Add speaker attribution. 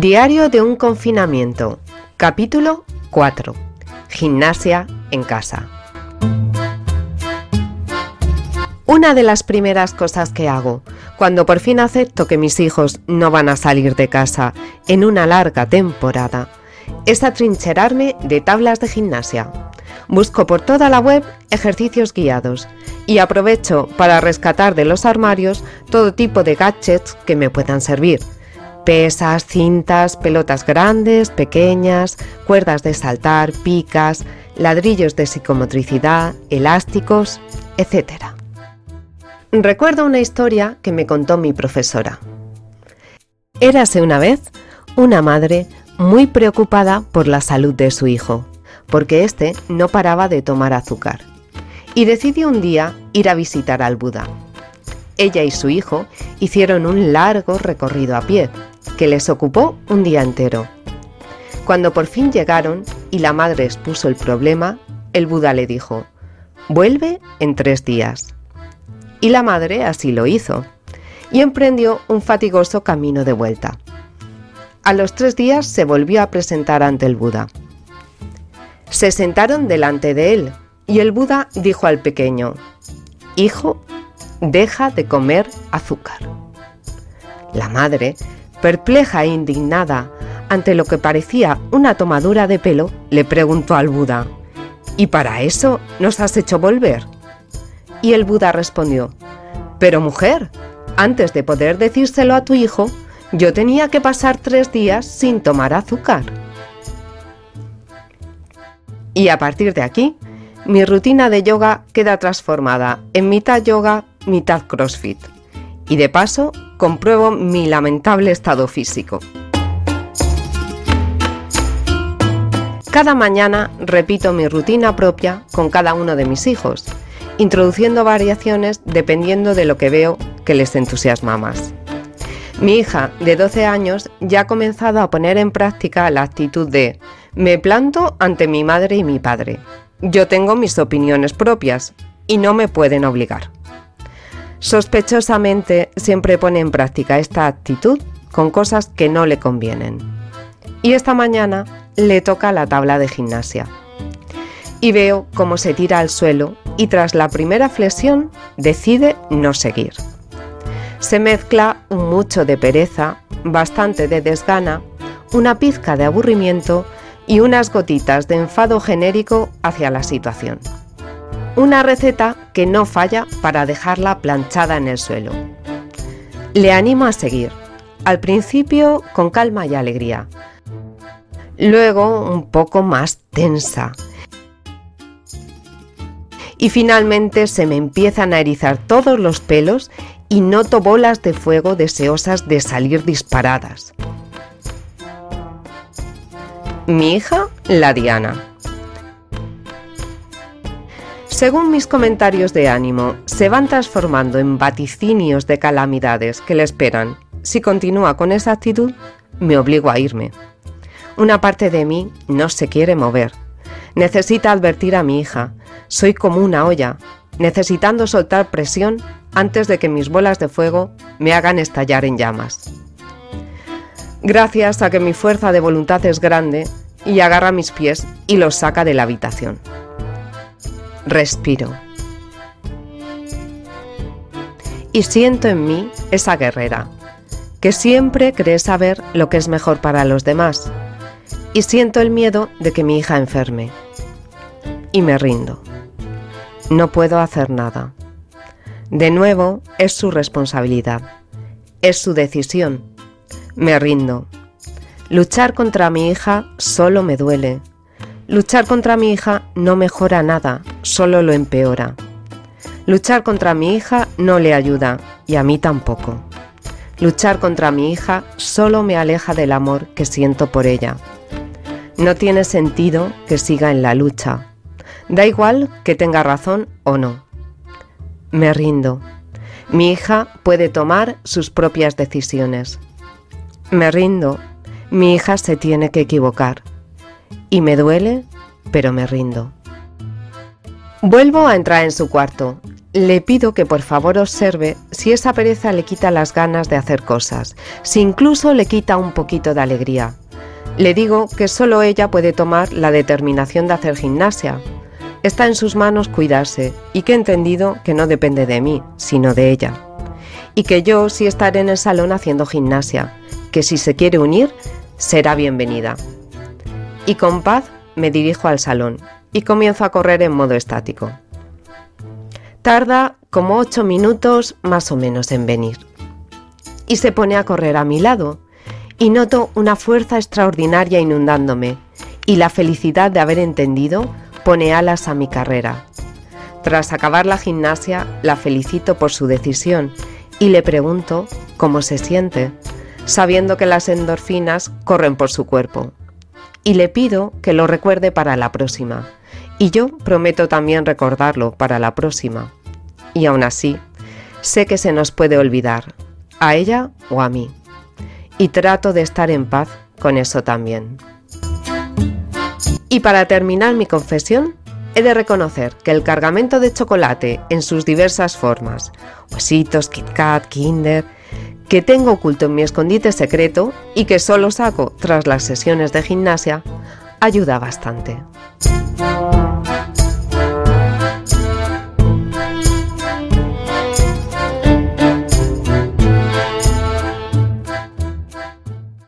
Speaker 1: Diario de un confinamiento. Capítulo 4. Gimnasia en casa. Una de las primeras cosas que hago cuando por fin acepto que mis hijos no van a salir de casa en una larga temporada es atrincherarme de tablas de gimnasia. Busco por toda la web ejercicios guiados y aprovecho para rescatar de los armarios todo tipo de gadgets que me puedan servir pesas, cintas, pelotas grandes, pequeñas, cuerdas de saltar, picas, ladrillos de psicomotricidad, elásticos, etc. Recuerdo una historia que me contó mi profesora. Érase una vez una madre muy preocupada por la salud de su hijo, porque éste no paraba de tomar azúcar, y decidió un día ir a visitar al Buda. Ella y su hijo hicieron un largo recorrido a pie, que les ocupó un día entero. Cuando por fin llegaron y la madre expuso el problema, el Buda le dijo, vuelve en tres días. Y la madre así lo hizo, y emprendió un fatigoso camino de vuelta. A los tres días se volvió a presentar ante el Buda. Se sentaron delante de él, y el Buda dijo al pequeño, Hijo, deja de comer azúcar. La madre Perpleja e indignada ante lo que parecía una tomadura de pelo, le preguntó al Buda, ¿Y para eso nos has hecho volver? Y el Buda respondió, Pero mujer, antes de poder decírselo a tu hijo, yo tenía que pasar tres días sin tomar azúcar. Y a partir de aquí, mi rutina de yoga queda transformada en mitad yoga, mitad CrossFit y de paso compruebo mi lamentable estado físico. Cada mañana repito mi rutina propia con cada uno de mis hijos, introduciendo variaciones dependiendo de lo que veo que les entusiasma más. Mi hija de 12 años ya ha comenzado a poner en práctica la actitud de me planto ante mi madre y mi padre. Yo tengo mis opiniones propias y no me pueden obligar. Sospechosamente siempre pone en práctica esta actitud con cosas que no le convienen. Y esta mañana le toca la tabla de gimnasia. Y veo cómo se tira al suelo y tras la primera flexión decide no seguir. Se mezcla mucho de pereza, bastante de desgana, una pizca de aburrimiento y unas gotitas de enfado genérico hacia la situación. Una receta que no falla para dejarla planchada en el suelo. Le animo a seguir, al principio con calma y alegría, luego un poco más tensa. Y finalmente se me empiezan a erizar todos los pelos y noto bolas de fuego deseosas de salir disparadas. Mi hija, la Diana. Según mis comentarios de ánimo, se van transformando en vaticinios de calamidades que le esperan. Si continúa con esa actitud, me obligo a irme. Una parte de mí no se quiere mover. Necesita advertir a mi hija. Soy como una olla, necesitando soltar presión antes de que mis bolas de fuego me hagan estallar en llamas. Gracias a que mi fuerza de voluntad es grande y agarra mis pies y los saca de la habitación respiro. Y siento en mí esa guerrera, que siempre cree saber lo que es mejor para los demás. Y siento el miedo de que mi hija enferme. Y me rindo. No puedo hacer nada. De nuevo, es su responsabilidad. Es su decisión. Me rindo. Luchar contra mi hija solo me duele, Luchar contra mi hija no mejora nada, solo lo empeora. Luchar contra mi hija no le ayuda y a mí tampoco. Luchar contra mi hija solo me aleja del amor que siento por ella. No tiene sentido que siga en la lucha. Da igual que tenga razón o no. Me rindo. Mi hija puede tomar sus propias decisiones. Me rindo. Mi hija se tiene que equivocar y me duele, pero me rindo. Vuelvo a entrar en su cuarto le pido que por favor observe si esa pereza le quita las ganas de hacer cosas, si incluso le quita un poquito de alegría. Le digo que solo ella puede tomar la determinación de hacer gimnasia. Está en sus manos cuidarse y que he entendido que no depende de mí, sino de ella. Y que yo sí estaré en el salón haciendo gimnasia, que si se quiere unir, será bienvenida. Y con paz me dirijo al salón y comienzo a correr en modo estático. Tarda como ocho minutos más o menos en venir. Y se pone a correr a mi lado y noto una fuerza extraordinaria inundándome y la felicidad de haber entendido pone alas a mi carrera. Tras acabar la gimnasia, la felicito por su decisión y le pregunto cómo se siente, sabiendo que las endorfinas corren por su cuerpo. Y le pido que lo recuerde para la próxima, y yo prometo también recordarlo para la próxima. Y aún así, sé que se nos puede olvidar, a ella o a mí. Y trato de estar en paz con eso también. Y para terminar mi confesión, he de reconocer que el cargamento de chocolate en sus diversas formas, huesitos, Kit Kat, Kinder, que tengo oculto en mi escondite secreto y que solo saco tras las sesiones de gimnasia, ayuda bastante.